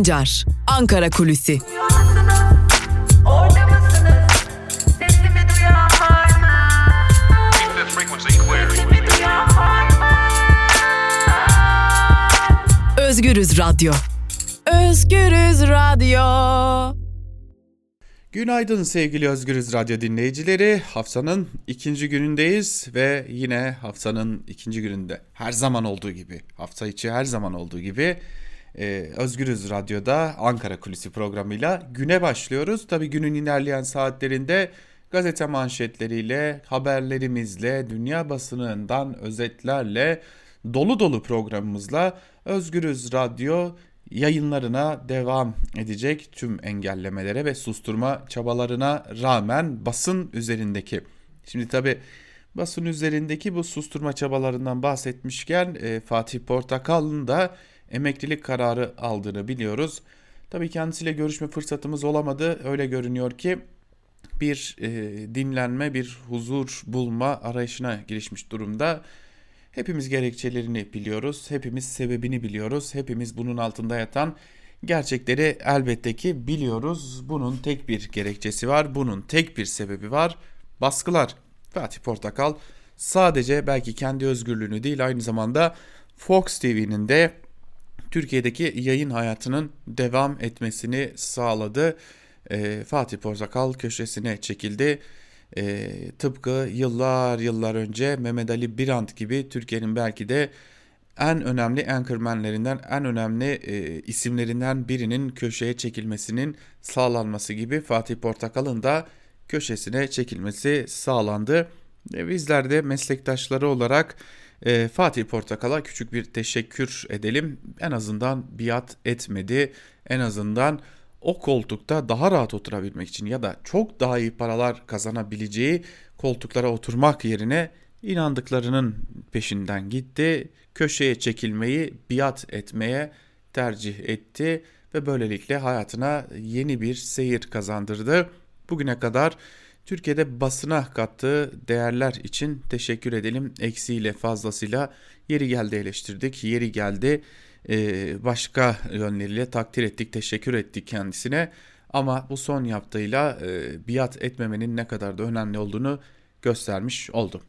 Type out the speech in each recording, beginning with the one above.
Sancar, Ankara Kulüsi. Özgürüz Radyo. Özgürüz Radyo. Günaydın sevgili Özgürüz Radyo dinleyicileri. Haftanın ikinci günündeyiz ve yine haftanın ikinci gününde her zaman olduğu gibi, hafta içi her zaman olduğu gibi e, Özgürüz Radyo'da Ankara Kulisi programıyla güne başlıyoruz. Tabi günün ilerleyen saatlerinde gazete manşetleriyle, haberlerimizle, dünya basınından özetlerle, dolu dolu programımızla Özgürüz Radyo yayınlarına devam edecek tüm engellemelere ve susturma çabalarına rağmen basın üzerindeki. Şimdi tabi basın üzerindeki bu susturma çabalarından bahsetmişken e, Fatih Portakal'ın da emeklilik kararı aldığını biliyoruz. Tabi kendisiyle görüşme fırsatımız olamadı. Öyle görünüyor ki bir e, dinlenme, bir huzur bulma arayışına girişmiş durumda. Hepimiz gerekçelerini biliyoruz, hepimiz sebebini biliyoruz, hepimiz bunun altında yatan gerçekleri elbette ki biliyoruz. Bunun tek bir gerekçesi var, bunun tek bir sebebi var. Baskılar. Fatih Portakal sadece belki kendi özgürlüğünü değil aynı zamanda Fox TV'nin de Türkiye'deki yayın hayatının devam etmesini sağladı. E, Fatih Portakal köşesine çekildi. E, tıpkı yıllar yıllar önce Mehmet Ali Birant gibi Türkiye'nin belki de en önemli anchormanlerinden, en önemli e, isimlerinden birinin köşeye çekilmesinin sağlanması gibi Fatih Portakal'ın da köşesine çekilmesi sağlandı. E, bizler de meslektaşları olarak e, Fatih Portakal'a küçük bir teşekkür edelim. En azından biat etmedi. En azından o koltukta daha rahat oturabilmek için ya da çok daha iyi paralar kazanabileceği koltuklara oturmak yerine inandıklarının peşinden gitti. Köşeye çekilmeyi biat etmeye tercih etti ve böylelikle hayatına yeni bir seyir kazandırdı. Bugüne kadar Türkiye'de basına kattığı değerler için teşekkür edelim. Eksiğiyle fazlasıyla yeri geldi eleştirdik, yeri geldi e, başka yönleriyle takdir ettik, teşekkür ettik kendisine. Ama bu son yaptığıyla e, biat etmemenin ne kadar da önemli olduğunu göstermiş oldu.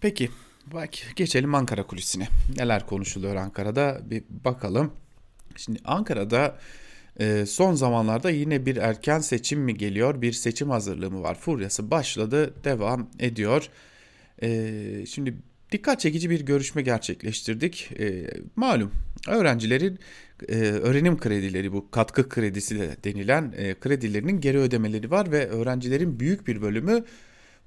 Peki bak geçelim Ankara kulisine. Neler konuşuluyor Ankara'da bir bakalım. Şimdi Ankara'da e, son zamanlarda yine bir erken seçim mi geliyor? Bir seçim hazırlığı mı var? Furyası başladı, devam ediyor. Şimdi dikkat çekici bir görüşme gerçekleştirdik. Malum öğrencilerin e, öğrenim kredileri bu katkı kredisi de denilen e, kredilerinin geri ödemeleri var ve öğrencilerin büyük bir bölümü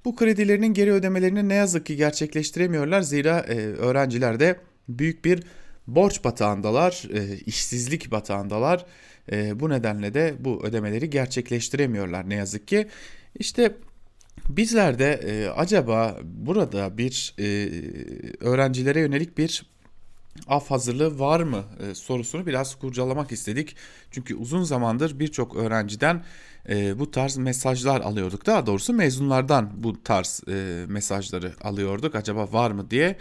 bu kredilerinin geri ödemelerini ne yazık ki gerçekleştiremiyorlar. Zira e, öğrenciler de büyük bir borç batağındalar, e, işsizlik batağındalar. E, bu nedenle de bu ödemeleri gerçekleştiremiyorlar ne yazık ki. İşte bizler de e, acaba burada bir e, öğrencilere yönelik bir af hazırlığı var mı e, sorusunu biraz kurcalamak istedik. Çünkü uzun zamandır birçok öğrenciden e, bu tarz mesajlar alıyorduk. Daha doğrusu mezunlardan bu tarz e, mesajları alıyorduk. Acaba var mı diye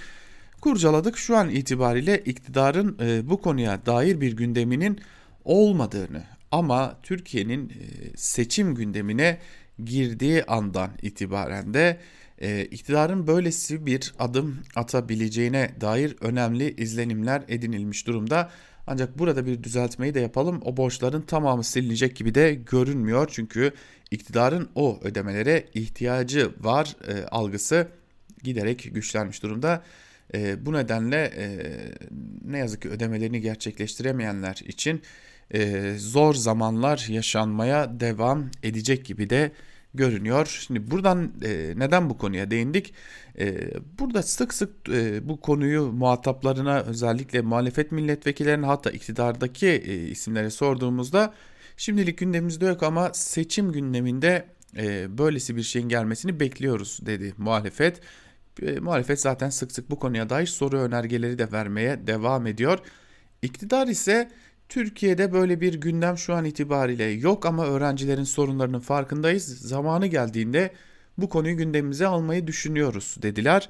kurcaladık. Şu an itibariyle iktidarın e, bu konuya dair bir gündeminin olmadığını ama Türkiye'nin e, seçim gündemine girdiği andan itibaren de e, iktidarın böylesi bir adım atabileceğine dair önemli izlenimler edinilmiş durumda. Ancak burada bir düzeltmeyi de yapalım. O borçların tamamı silinecek gibi de görünmüyor. Çünkü iktidarın o ödemelere ihtiyacı var e, algısı giderek güçlenmiş durumda. E, bu nedenle e, ne yazık ki ödemelerini gerçekleştiremeyenler için e, zor zamanlar yaşanmaya devam edecek gibi de görünüyor. Şimdi buradan e, neden bu konuya değindik? E, burada sık sık e, bu konuyu muhataplarına özellikle muhalefet milletvekillerine hatta iktidardaki e, isimlere sorduğumuzda şimdilik gündemimizde yok ama seçim gündeminde e, böylesi bir şeyin gelmesini bekliyoruz dedi muhalefet. E, muhalefet zaten sık sık bu konuya dair soru önergeleri de vermeye devam ediyor. İktidar ise Türkiye'de böyle bir gündem şu an itibariyle yok ama öğrencilerin sorunlarının farkındayız. Zamanı geldiğinde bu konuyu gündemimize almayı düşünüyoruz dediler.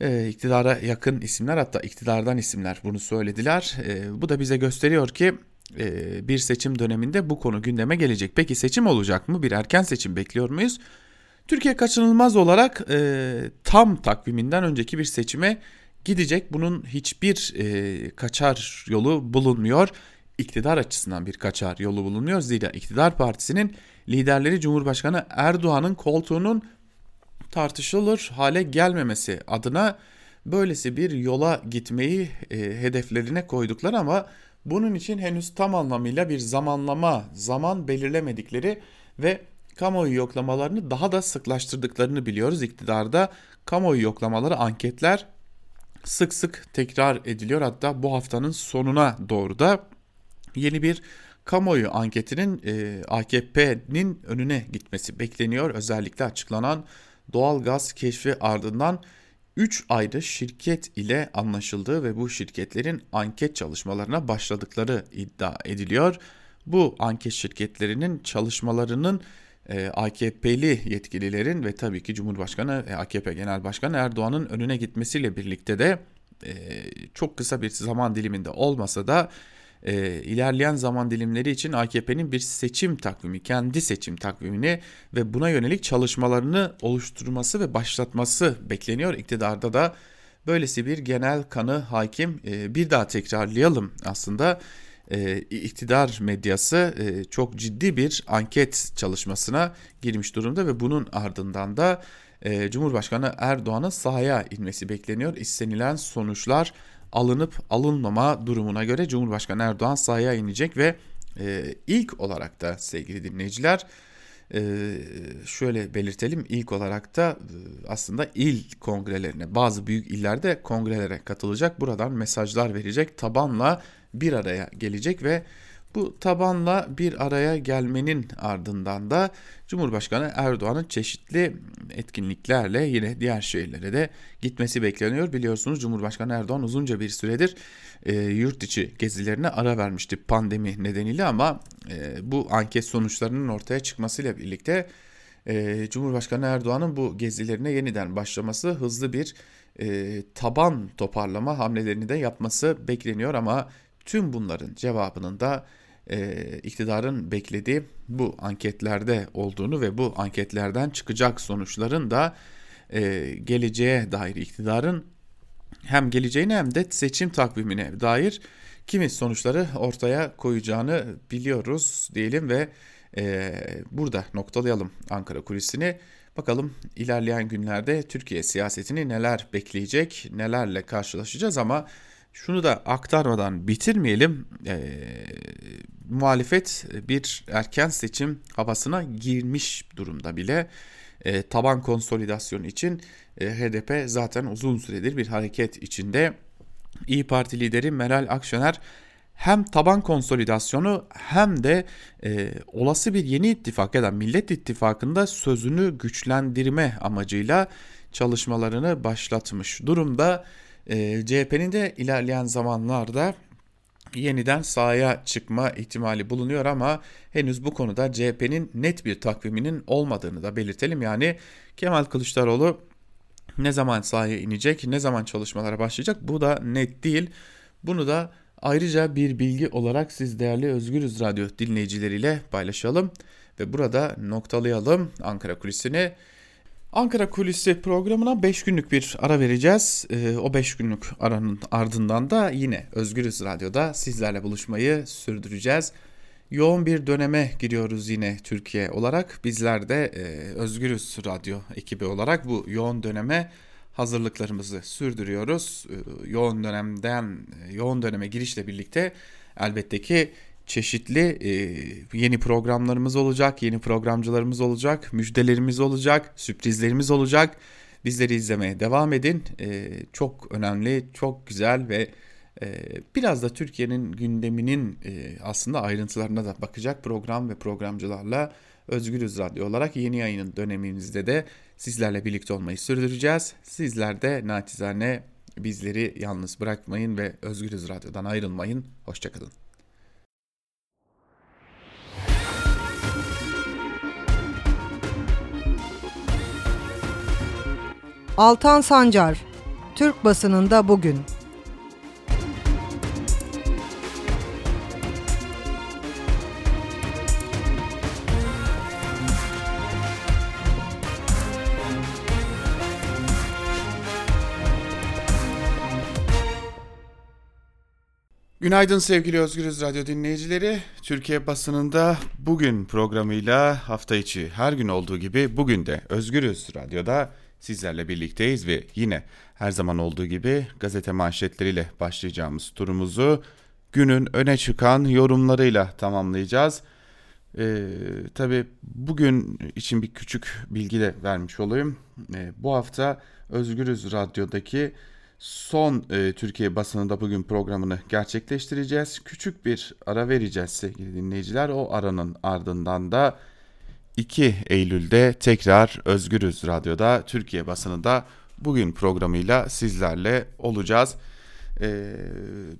E, iktidara yakın isimler hatta iktidardan isimler bunu söylediler. E, bu da bize gösteriyor ki e, bir seçim döneminde bu konu gündeme gelecek. Peki seçim olacak mı? Bir erken seçim bekliyor muyuz? Türkiye kaçınılmaz olarak e, tam takviminden önceki bir seçime gidecek. Bunun hiçbir e, kaçar yolu bulunmuyor. İktidar açısından bir kaçar yolu bulunuyor. Zira iktidar partisinin liderleri Cumhurbaşkanı Erdoğan'ın koltuğunun tartışılır hale gelmemesi adına böylesi bir yola gitmeyi e, hedeflerine koyduklar ama bunun için henüz tam anlamıyla bir zamanlama, zaman belirlemedikleri ve kamuoyu yoklamalarını daha da sıklaştırdıklarını biliyoruz. İktidarda kamuoyu yoklamaları, anketler sık sık tekrar ediliyor. Hatta bu haftanın sonuna doğru da yeni bir kamuoyu anketinin e, AKP'nin önüne gitmesi bekleniyor. Özellikle açıklanan doğal gaz keşfi ardından 3 ayrı şirket ile anlaşıldığı ve bu şirketlerin anket çalışmalarına başladıkları iddia ediliyor. Bu anket şirketlerinin çalışmalarının AKP'li yetkililerin ve tabii ki Cumhurbaşkanı e, AKP Genel Başkanı Erdoğan'ın önüne gitmesiyle birlikte de e, çok kısa bir zaman diliminde olmasa da e, ilerleyen zaman dilimleri için AKP'nin bir seçim takvimi, kendi seçim takvimini ve buna yönelik çalışmalarını oluşturması ve başlatması bekleniyor. İktidarda da böylesi bir genel kanı hakim. E, bir daha tekrarlayalım aslında e, iktidar medyası e, çok ciddi bir anket çalışmasına girmiş durumda ve bunun ardından da e, Cumhurbaşkanı Erdoğan'ın sahaya inmesi bekleniyor. İstenilen sonuçlar alınıp alınmama durumuna göre Cumhurbaşkanı Erdoğan sahaya inecek ve e, ilk olarak da sevgili dinleyiciler e, şöyle belirtelim ilk olarak da e, aslında il kongrelerine bazı büyük illerde kongrelere katılacak buradan mesajlar verecek tabanla bir araya gelecek ve bu tabanla bir araya gelmenin ardından da Cumhurbaşkanı Erdoğan'ın çeşitli etkinliklerle yine diğer şehirlere de gitmesi bekleniyor. Biliyorsunuz Cumhurbaşkanı Erdoğan uzunca bir süredir e, yurt içi gezilerine ara vermişti pandemi nedeniyle ama e, bu anket sonuçlarının ortaya çıkmasıyla birlikte e, Cumhurbaşkanı Erdoğan'ın bu gezilerine yeniden başlaması hızlı bir e, taban toparlama hamlelerini de yapması bekleniyor ama tüm bunların cevabının da e, iktidarın beklediği bu anketlerde olduğunu ve bu anketlerden çıkacak sonuçların da e, geleceğe dair iktidarın hem geleceğine hem de seçim takvimine dair kimi sonuçları ortaya koyacağını biliyoruz diyelim ve e, burada noktalayalım Ankara kulisini. Bakalım ilerleyen günlerde Türkiye siyasetini neler bekleyecek, nelerle karşılaşacağız ama şunu da aktarmadan bitirmeyelim. E, muhalefet bir erken seçim havasına girmiş durumda bile. E, taban konsolidasyon için e, HDP zaten uzun süredir bir hareket içinde. İyi Parti lideri Meral Akşener hem taban konsolidasyonu hem de e, olası bir yeni ittifak ya da Millet İttifakı'nda sözünü güçlendirme amacıyla çalışmalarını başlatmış durumda. E, CHP'nin de ilerleyen zamanlarda yeniden sahaya çıkma ihtimali bulunuyor ama henüz bu konuda CHP'nin net bir takviminin olmadığını da belirtelim. Yani Kemal Kılıçdaroğlu ne zaman sahaya inecek, ne zaman çalışmalara başlayacak bu da net değil. Bunu da ayrıca bir bilgi olarak siz değerli Özgürüz Radyo dinleyicileriyle paylaşalım ve burada noktalayalım Ankara kulisini. Ankara Kulisi programına 5 günlük bir ara vereceğiz. Ee, o 5 günlük aranın ardından da yine Özgürüz Radyo'da sizlerle buluşmayı sürdüreceğiz. Yoğun bir döneme giriyoruz yine Türkiye olarak. Bizler de e, Özgürüz Radyo ekibi olarak bu yoğun döneme hazırlıklarımızı sürdürüyoruz. E, yoğun dönemden e, yoğun döneme girişle birlikte elbette ki çeşitli e, yeni programlarımız olacak, yeni programcılarımız olacak, müjdelerimiz olacak, sürprizlerimiz olacak. Bizleri izlemeye devam edin. E, çok önemli, çok güzel ve e, biraz da Türkiye'nin gündeminin e, aslında ayrıntılarına da bakacak program ve programcılarla Özgürüz Radyo olarak yeni yayının dönemimizde de sizlerle birlikte olmayı sürdüreceğiz. Sizler de naçizane bizleri yalnız bırakmayın ve Özgürüz Radyo'dan ayrılmayın. Hoşçakalın. Altan Sancar, Türk basınında bugün. Günaydın sevgili Özgürüz Radyo dinleyicileri. Türkiye basınında bugün programıyla hafta içi her gün olduğu gibi bugün de Özgürüz Radyo'da sizlerle birlikteyiz ve yine her zaman olduğu gibi gazete manşetleriyle başlayacağımız turumuzu günün öne çıkan yorumlarıyla tamamlayacağız. Ee, tabii bugün için bir küçük bilgi de vermiş olayım. Ee, bu hafta Özgürüz Radyo'daki son e, Türkiye basınında bugün programını gerçekleştireceğiz. Küçük bir ara vereceğiz sevgili dinleyiciler. O aranın ardından da 2 Eylül'de tekrar Özgürüz Radyo'da Türkiye basınında bugün programıyla sizlerle olacağız. Ee,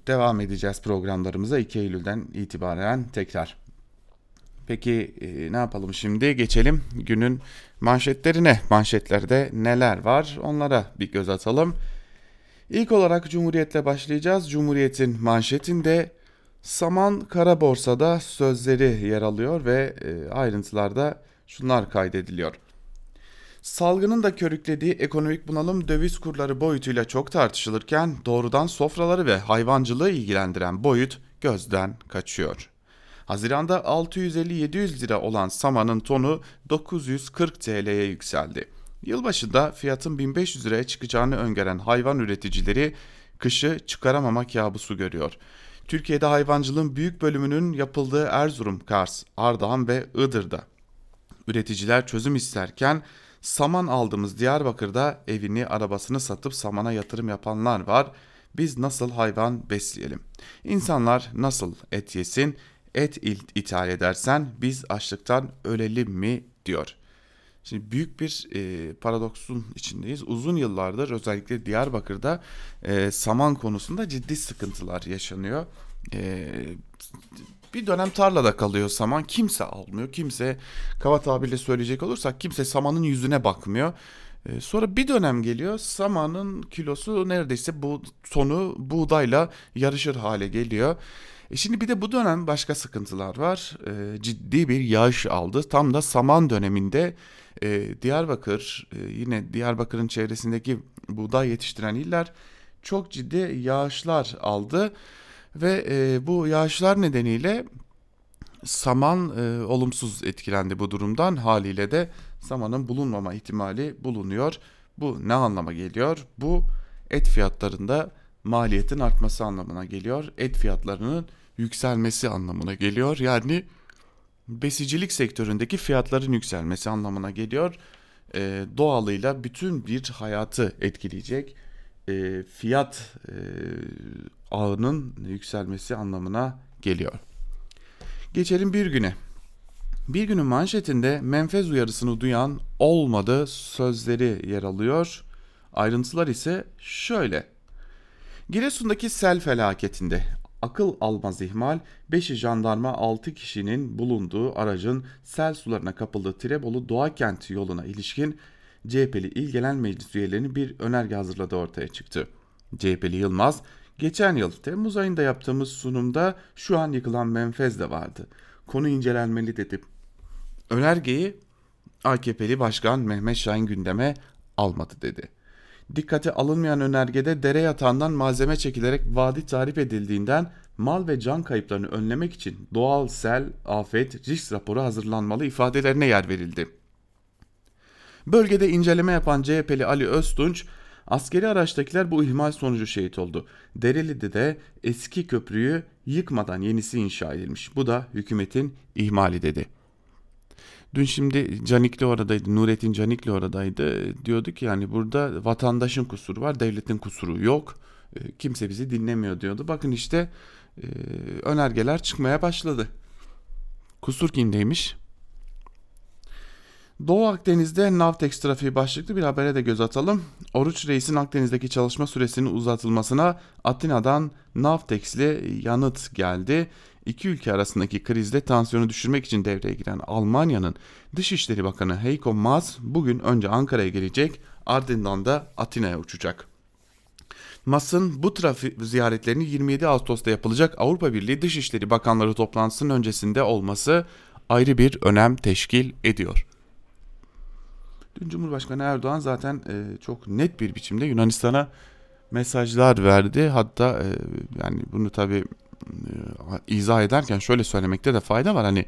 devam edeceğiz programlarımıza 2 Eylül'den itibaren tekrar. Peki e, ne yapalım şimdi? Geçelim günün manşetlerine. Manşetlerde neler var? Onlara bir göz atalım. İlk olarak Cumhuriyet'le başlayacağız. Cumhuriyet'in manşetinde Saman Kara Borsa'da sözleri yer alıyor ve e, ayrıntılarda şunlar kaydediliyor. Salgının da körüklediği ekonomik bunalım döviz kurları boyutuyla çok tartışılırken doğrudan sofraları ve hayvancılığı ilgilendiren boyut gözden kaçıyor. Haziranda 650-700 lira olan samanın tonu 940 TL'ye yükseldi. Yılbaşında fiyatın 1500 liraya çıkacağını öngören hayvan üreticileri kışı çıkaramama kabusu görüyor. Türkiye'de hayvancılığın büyük bölümünün yapıldığı Erzurum, Kars, Ardahan ve Iğdır'da. Üreticiler çözüm isterken saman aldığımız Diyarbakır'da evini, arabasını satıp samana yatırım yapanlar var. Biz nasıl hayvan besleyelim? İnsanlar nasıl et yesin? Et ithal edersen biz açlıktan ölelim mi diyor. Şimdi büyük bir e, paradoksun içindeyiz. Uzun yıllardır özellikle Diyarbakır'da e, saman konusunda ciddi sıkıntılar yaşanıyor. E, bir dönem tarlada kalıyor saman. Kimse almıyor. Kimse kaba tabirle söyleyecek olursak kimse samanın yüzüne bakmıyor. E, sonra bir dönem geliyor samanın kilosu neredeyse bu tonu buğdayla yarışır hale geliyor. E şimdi bir de bu dönem başka sıkıntılar var. E, ciddi bir yağış aldı. Tam da saman döneminde e, Diyarbakır e, yine Diyarbakır'ın çevresindeki buğday yetiştiren iller çok ciddi yağışlar aldı ve e, bu yağışlar nedeniyle saman e, olumsuz etkilendi bu durumdan haliyle de samanın bulunmama ihtimali bulunuyor. Bu ne anlama geliyor? Bu et fiyatlarında maliyetin artması anlamına geliyor. Et fiyatlarının yükselmesi anlamına geliyor. Yani besicilik sektöründeki fiyatların yükselmesi anlamına geliyor. E, doğalıyla bütün bir hayatı etkileyecek e, fiyat e, ağının yükselmesi anlamına geliyor. Geçelim bir güne. Bir günün manşetinde menfez uyarısını duyan olmadı sözleri yer alıyor. Ayrıntılar ise şöyle. Giresun'daki sel felaketinde akıl almaz ihmal 5'i jandarma 6 kişinin bulunduğu aracın sel sularına kapıldığı Tirebolu Doğa Kent yoluna ilişkin CHP'li İl Genel Meclis üyelerinin bir önerge hazırladığı ortaya çıktı. CHP'li Yılmaz, geçen yıl Temmuz ayında yaptığımız sunumda şu an yıkılan menfez de vardı. Konu incelenmeli dedim. Önergeyi AKP'li Başkan Mehmet Şahin gündeme almadı dedi. Dikkate alınmayan önergede dere yatağından malzeme çekilerek vadi tarif edildiğinden mal ve can kayıplarını önlemek için doğal sel, afet, risk raporu hazırlanmalı ifadelerine yer verildi. Bölgede inceleme yapan CHP'li Ali Öztunç, askeri araçtakiler bu ihmal sonucu şehit oldu. Dereli'de de eski köprüyü yıkmadan yenisi inşa edilmiş. Bu da hükümetin ihmali dedi.'' Dün şimdi Canikli oradaydı, Nurettin Canikli oradaydı. Diyordu ki yani burada vatandaşın kusuru var, devletin kusuru yok. E, kimse bizi dinlemiyor diyordu. Bakın işte e, önergeler çıkmaya başladı. Kusur kimdeymiş? Doğu Akdeniz'de Navtex trafiği başlıklı bir habere de göz atalım. Oruç Reis'in Akdeniz'deki çalışma süresinin uzatılmasına Atina'dan Navtex'li yanıt geldi iki ülke arasındaki krizde tansiyonu düşürmek için devreye giren Almanya'nın Dışişleri Bakanı Heiko Maas bugün önce Ankara'ya gelecek ardından da Atina'ya uçacak. Maas'ın bu trafik ziyaretlerini 27 Ağustos'ta yapılacak Avrupa Birliği Dışişleri Bakanları toplantısının öncesinde olması ayrı bir önem teşkil ediyor. Dün Cumhurbaşkanı Erdoğan zaten e, çok net bir biçimde Yunanistan'a mesajlar verdi. Hatta e, yani bunu tabii izah ederken şöyle söylemekte de fayda var. Hani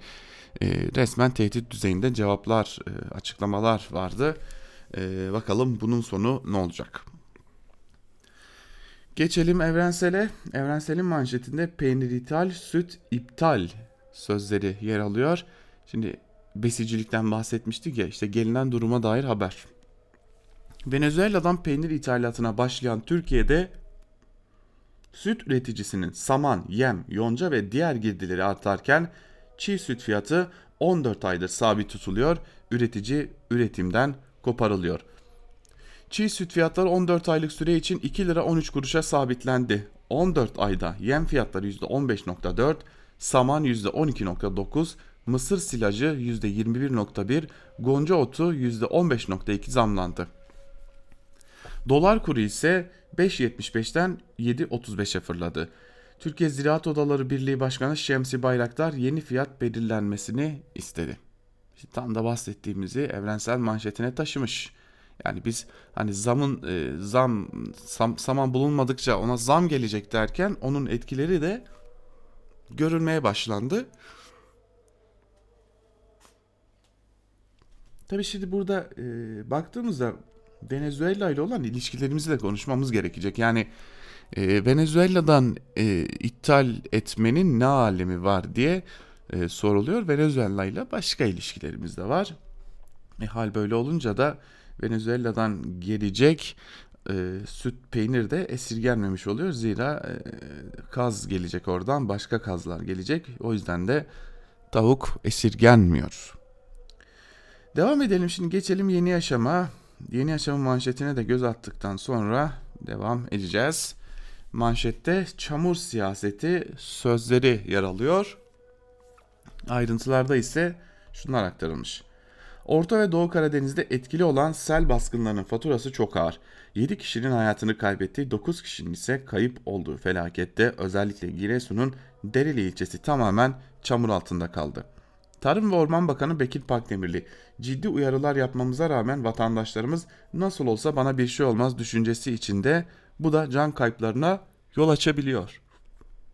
e, resmen tehdit düzeyinde cevaplar, e, açıklamalar vardı. E, bakalım bunun sonu ne olacak? Geçelim evrensele. Evrenselin manşetinde peynir ithal, süt iptal sözleri yer alıyor. Şimdi besicilikten bahsetmiştik ya işte gelinen duruma dair haber. Venezuela'dan peynir ithalatına başlayan Türkiye'de süt üreticisinin saman, yem, yonca ve diğer girdileri artarken çiğ süt fiyatı 14 aydır sabit tutuluyor, üretici üretimden koparılıyor. Çiğ süt fiyatları 14 aylık süre için 2 lira 13 kuruşa sabitlendi. 14 ayda yem fiyatları %15.4, saman %12.9, mısır silajı %21.1, gonca otu %15.2 zamlandı. Dolar kuru ise 5.75'ten 7.35'e fırladı. Türkiye Ziraat Odaları Birliği Başkanı Şemsi Bayraktar yeni fiyat belirlenmesini istedi. Tam da bahsettiğimizi evrensel manşetine taşımış. Yani biz hani zamın e, zam sam, saman bulunmadıkça ona zam gelecek derken onun etkileri de görülmeye başlandı. Tabii şimdi burada e, baktığımızda Venezuela ile olan ilişkilerimizi de konuşmamız gerekecek. Yani e, Venezuela'dan e, ithal etmenin ne alemi var diye e, soruluyor. Venezuela ile başka ilişkilerimiz de var. E, hal böyle olunca da Venezuela'dan gelecek e, süt peynir de esirgenmemiş oluyor. Zira e, kaz gelecek oradan başka kazlar gelecek. O yüzden de tavuk esirgenmiyor. Devam edelim şimdi geçelim yeni yaşama. Yeni yaşamın manşetine de göz attıktan sonra devam edeceğiz. Manşette çamur siyaseti sözleri yer alıyor. Ayrıntılarda ise şunlar aktarılmış. Orta ve Doğu Karadeniz'de etkili olan sel baskınlarının faturası çok ağır. 7 kişinin hayatını kaybettiği 9 kişinin ise kayıp olduğu felakette özellikle Giresun'un Dereli ilçesi tamamen çamur altında kaldı. Tarım ve Orman Bakanı Bekir Pakdemirli, ciddi uyarılar yapmamıza rağmen vatandaşlarımız nasıl olsa bana bir şey olmaz düşüncesi içinde bu da can kayıplarına yol açabiliyor.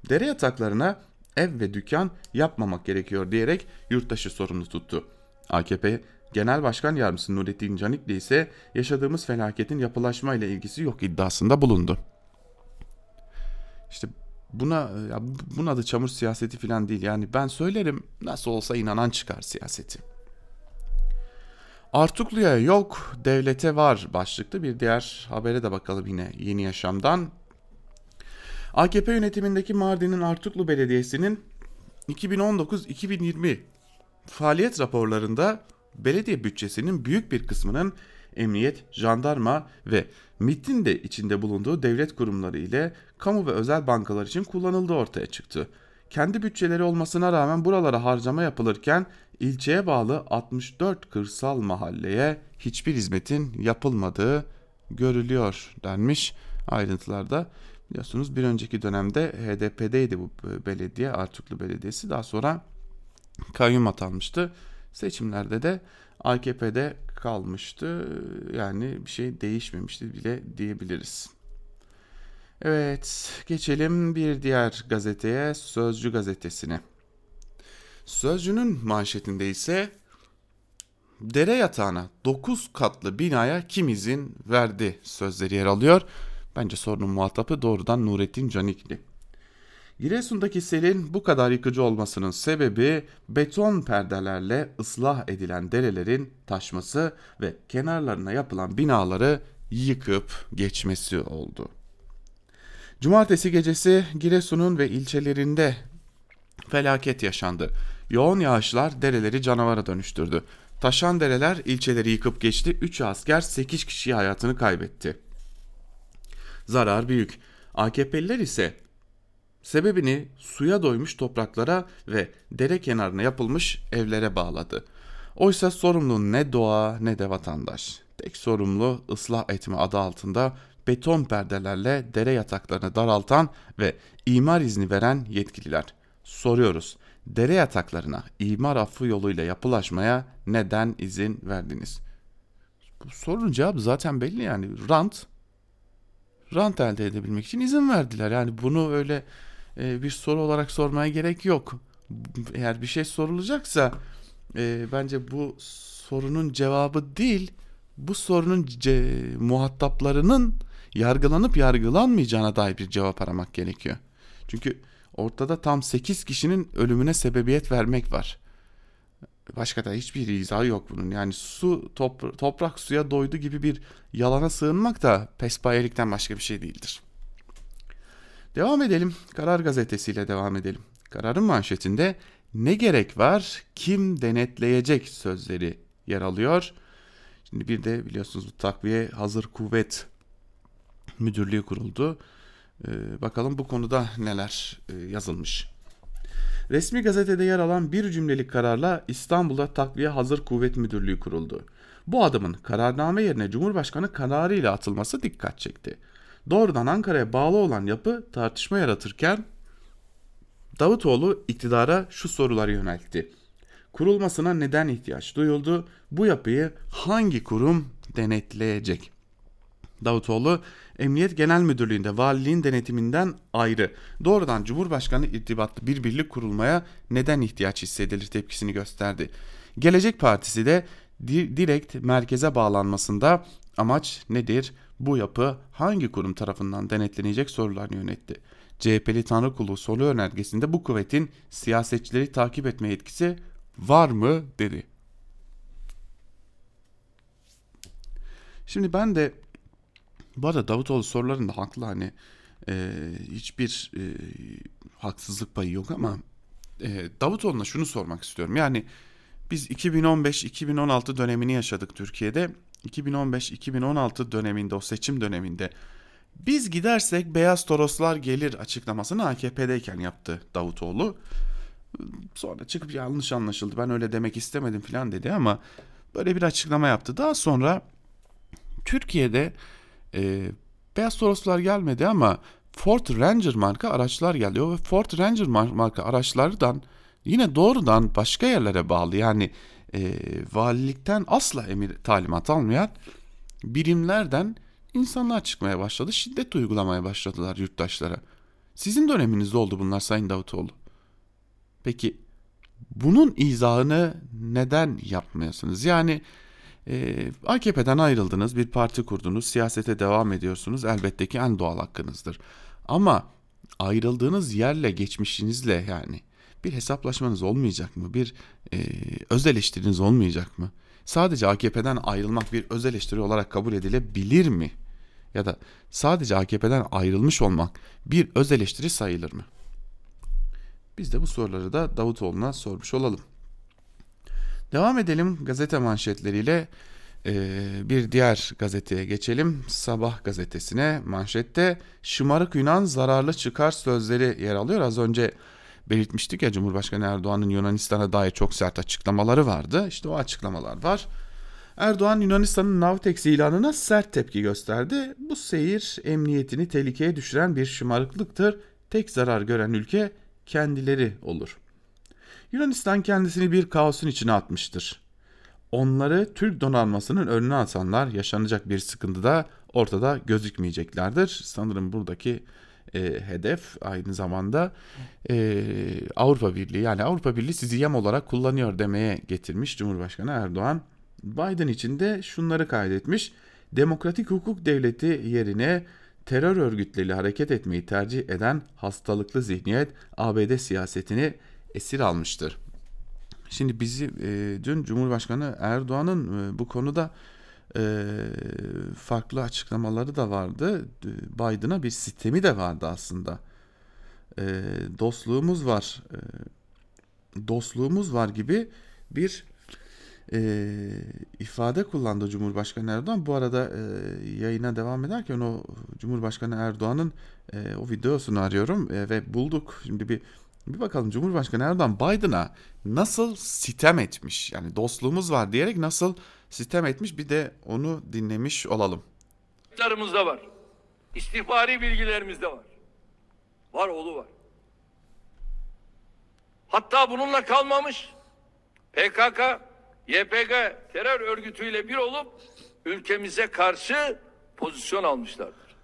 Dere yataklarına ev ve dükkan yapmamak gerekiyor diyerek yurttaşı sorumlu tuttu. AKP Genel Başkan Yardımcısı Nurettin Canikli ise yaşadığımız felaketin yapılaşma ile ilgisi yok iddiasında bulundu. İşte buna ya bunun adı çamur siyaseti falan değil. Yani ben söylerim nasıl olsa inanan çıkar siyaseti. Artuklu'ya yok, devlete var başlıklı bir diğer habere de bakalım yine Yeni Yaşam'dan. AKP yönetimindeki Mardin'in Artuklu Belediyesi'nin 2019-2020 faaliyet raporlarında belediye bütçesinin büyük bir kısmının emniyet, jandarma ve MIT'in de içinde bulunduğu devlet kurumları ile kamu ve özel bankalar için kullanıldığı ortaya çıktı. Kendi bütçeleri olmasına rağmen buralara harcama yapılırken ilçeye bağlı 64 kırsal mahalleye hiçbir hizmetin yapılmadığı görülüyor denmiş ayrıntılarda. Biliyorsunuz bir önceki dönemde HDP'deydi bu belediye Artuklu Belediyesi daha sonra kayyum atanmıştı. Seçimlerde de AKP'de kalmıştı. Yani bir şey değişmemişti bile diyebiliriz. Evet, geçelim bir diğer gazeteye, Sözcü gazetesine. Sözcünün manşetinde ise dere yatağına 9 katlı binaya kim izin verdi sözleri yer alıyor. Bence sorunun muhatabı doğrudan Nurettin Canikli. Giresun'daki selin bu kadar yıkıcı olmasının sebebi beton perdelerle ıslah edilen derelerin taşması ve kenarlarına yapılan binaları yıkıp geçmesi oldu. Cumartesi gecesi Giresun'un ve ilçelerinde felaket yaşandı. Yoğun yağışlar dereleri canavara dönüştürdü. Taşan dereler ilçeleri yıkıp geçti. 3 asker 8 kişi hayatını kaybetti. Zarar büyük. AKP'liler ise sebebini suya doymuş topraklara ve dere kenarına yapılmış evlere bağladı. Oysa sorumlu ne doğa ne de vatandaş. Tek sorumlu ıslah etme adı altında beton perdelerle dere yataklarını daraltan ve imar izni veren yetkililer. Soruyoruz. Dere yataklarına imar affı yoluyla yapılaşmaya neden izin verdiniz? Bu sorunun cevabı zaten belli yani. Rant rant elde edebilmek için izin verdiler. Yani bunu öyle e, bir soru olarak sormaya gerek yok. Eğer bir şey sorulacaksa e, bence bu sorunun cevabı değil, bu sorunun ce- muhataplarının yargılanıp yargılanmayacağına dair bir cevap aramak gerekiyor. Çünkü ortada tam 8 kişinin ölümüne sebebiyet vermek var. Başka da hiçbir izahı yok bunun. Yani su top, toprak suya doydu gibi bir yalana sığınmak da pespayelikten başka bir şey değildir. Devam edelim. Karar gazetesiyle devam edelim. Kararın manşetinde ne gerek var, kim denetleyecek sözleri yer alıyor. Şimdi bir de biliyorsunuz bu takviye hazır kuvvet müdürlüğü kuruldu. Ee, bakalım bu konuda neler e, yazılmış. Resmi gazetede yer alan bir cümlelik kararla İstanbul'da takviye hazır kuvvet müdürlüğü kuruldu. Bu adımın kararname yerine Cumhurbaşkanı kararıyla atılması dikkat çekti. Doğrudan Ankara'ya bağlı olan yapı tartışma yaratırken Davutoğlu iktidara şu soruları yöneltti. Kurulmasına neden ihtiyaç duyuldu? Bu yapıyı hangi kurum denetleyecek? Davutoğlu Emniyet Genel Müdürlüğü'nde valiliğin denetiminden ayrı doğrudan Cumhurbaşkanı irtibatlı bir birlik kurulmaya neden ihtiyaç hissedilir tepkisini gösterdi. Gelecek Partisi de di- direkt merkeze bağlanmasında amaç nedir? Bu yapı hangi kurum tarafından denetlenecek sorularını yönetti. CHP'li Tanrıkulu Solu önergesinde bu kuvvetin siyasetçileri takip etme yetkisi var mı dedi. Şimdi ben de bu arada Davutoğlu sorularında haklı hani e, hiçbir e, haksızlık payı yok ama e, Davutoğlu'na şunu sormak istiyorum. Yani biz 2015-2016 dönemini yaşadık Türkiye'de. 2015-2016 döneminde o seçim döneminde biz gidersek beyaz toroslar gelir açıklamasını AKP'deyken yaptı Davutoğlu. Sonra çıkıp yanlış anlaşıldı ben öyle demek istemedim falan dedi ama böyle bir açıklama yaptı. Daha sonra Türkiye'de e, beyaz toroslar gelmedi ama Ford Ranger marka araçlar geliyor ve Ford Ranger marka araçlardan yine doğrudan başka yerlere bağlı yani e, valilikten asla emir talimat almayan birimlerden insanlar çıkmaya başladı. Şiddet uygulamaya başladılar yurttaşlara. Sizin döneminizde oldu bunlar Sayın Davutoğlu. Peki bunun izahını neden yapmıyorsunuz? Yani e, AKP'den ayrıldınız, bir parti kurdunuz, siyasete devam ediyorsunuz. Elbette ki en doğal hakkınızdır. Ama ayrıldığınız yerle, geçmişinizle yani bir hesaplaşmanız olmayacak mı? Bir e, öz eleştiriniz olmayacak mı? Sadece AKP'den ayrılmak bir öz eleştiri olarak kabul edilebilir mi? Ya da sadece AKP'den ayrılmış olmak bir öz eleştiri sayılır mı? Biz de bu soruları da Davutoğlu'na sormuş olalım. Devam edelim gazete manşetleriyle ee, bir diğer gazeteye geçelim. Sabah gazetesine manşette şımarık Yunan zararlı çıkar sözleri yer alıyor. Az önce belirtmiştik ya Cumhurbaşkanı Erdoğan'ın Yunanistan'a dair çok sert açıklamaları vardı. İşte o açıklamalar var. Erdoğan Yunanistan'ın Navtex ilanına sert tepki gösterdi. Bu seyir emniyetini tehlikeye düşüren bir şımarıklıktır. Tek zarar gören ülke kendileri olur. Yunanistan kendisini bir kaosun içine atmıştır. Onları Türk donanmasının önüne atanlar yaşanacak bir sıkıntıda ortada gözükmeyeceklerdir. Sanırım buradaki e, hedef aynı zamanda e, Avrupa Birliği yani Avrupa Birliği sizi yem olarak kullanıyor demeye getirmiş Cumhurbaşkanı Erdoğan. Biden için de şunları kaydetmiş. Demokratik hukuk devleti yerine terör örgütleriyle hareket etmeyi tercih eden hastalıklı zihniyet ABD siyasetini esir almıştır. Şimdi bizi e, dün Cumhurbaşkanı Erdoğan'ın e, bu konuda farklı açıklamaları da vardı. Biden'a bir sistemi de vardı aslında. E, dostluğumuz var, dostluğumuz var gibi bir e, ifade kullandı Cumhurbaşkanı Erdoğan. Bu arada e, yayına devam ederken o Cumhurbaşkanı Erdoğan'ın e, o videosunu arıyorum ve bulduk. Şimdi bir bir bakalım Cumhurbaşkanı Erdoğan Biden'a nasıl sitem etmiş? Yani dostluğumuz var diyerek nasıl sitem etmiş bir de onu dinlemiş olalım. Larımızda var. İstihbari bilgilerimizde var. Var oğlu var. Hatta bununla kalmamış. PKK, YPG terör örgütüyle bir olup ülkemize karşı pozisyon almışlardır.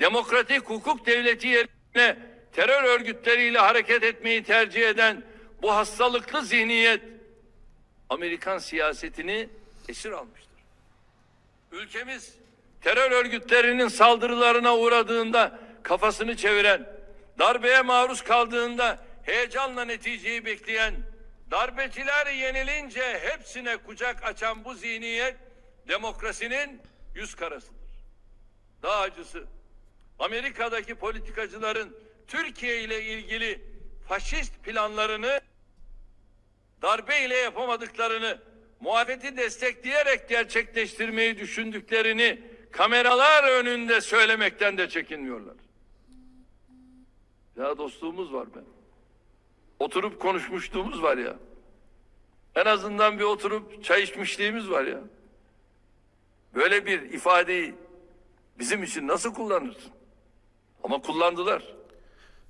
Demokratik hukuk devleti yerine terör örgütleriyle hareket etmeyi tercih eden bu hastalıklı zihniyet Amerikan siyasetini esir almıştır. Ülkemiz terör örgütlerinin saldırılarına uğradığında kafasını çeviren, darbeye maruz kaldığında heyecanla neticeyi bekleyen, darbeciler yenilince hepsine kucak açan bu zihniyet demokrasinin yüz karasıdır. Daha acısı Amerika'daki politikacıların Türkiye ile ilgili faşist planlarını darbe ile yapamadıklarını muhalefeti destekleyerek gerçekleştirmeyi düşündüklerini kameralar önünde söylemekten de çekinmiyorlar. Ya dostluğumuz var be. Oturup konuşmuşluğumuz var ya. En azından bir oturup çay içmişliğimiz var ya. Böyle bir ifadeyi bizim için nasıl kullanırsın? Ama kullandılar.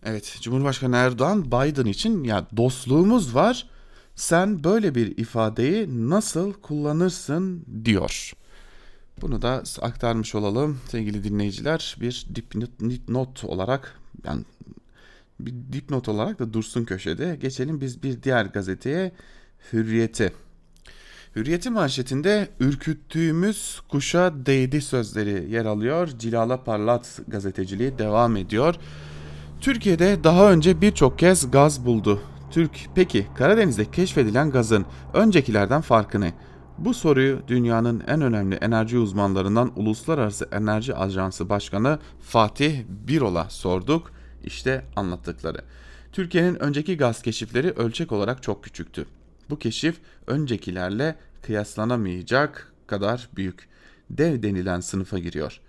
Evet, Cumhurbaşkanı Erdoğan Biden için ya dostluğumuz var. Sen böyle bir ifadeyi nasıl kullanırsın diyor. Bunu da aktarmış olalım sevgili dinleyiciler. Bir dipnot olarak yani bir dipnot olarak da dursun köşede. Geçelim biz bir diğer gazeteye Hürriyet'e. Hürriyet'in manşetinde ürküttüğümüz kuşa değdi sözleri yer alıyor. Cilala Parlat gazeteciliği devam ediyor. Türkiye'de daha önce birçok kez gaz buldu. Türk peki Karadeniz'de keşfedilen gazın öncekilerden farkı ne? Bu soruyu dünyanın en önemli enerji uzmanlarından Uluslararası Enerji Ajansı Başkanı Fatih Birol'a sorduk. İşte anlattıkları. Türkiye'nin önceki gaz keşifleri ölçek olarak çok küçüktü. Bu keşif öncekilerle kıyaslanamayacak kadar büyük. Dev denilen sınıfa giriyor.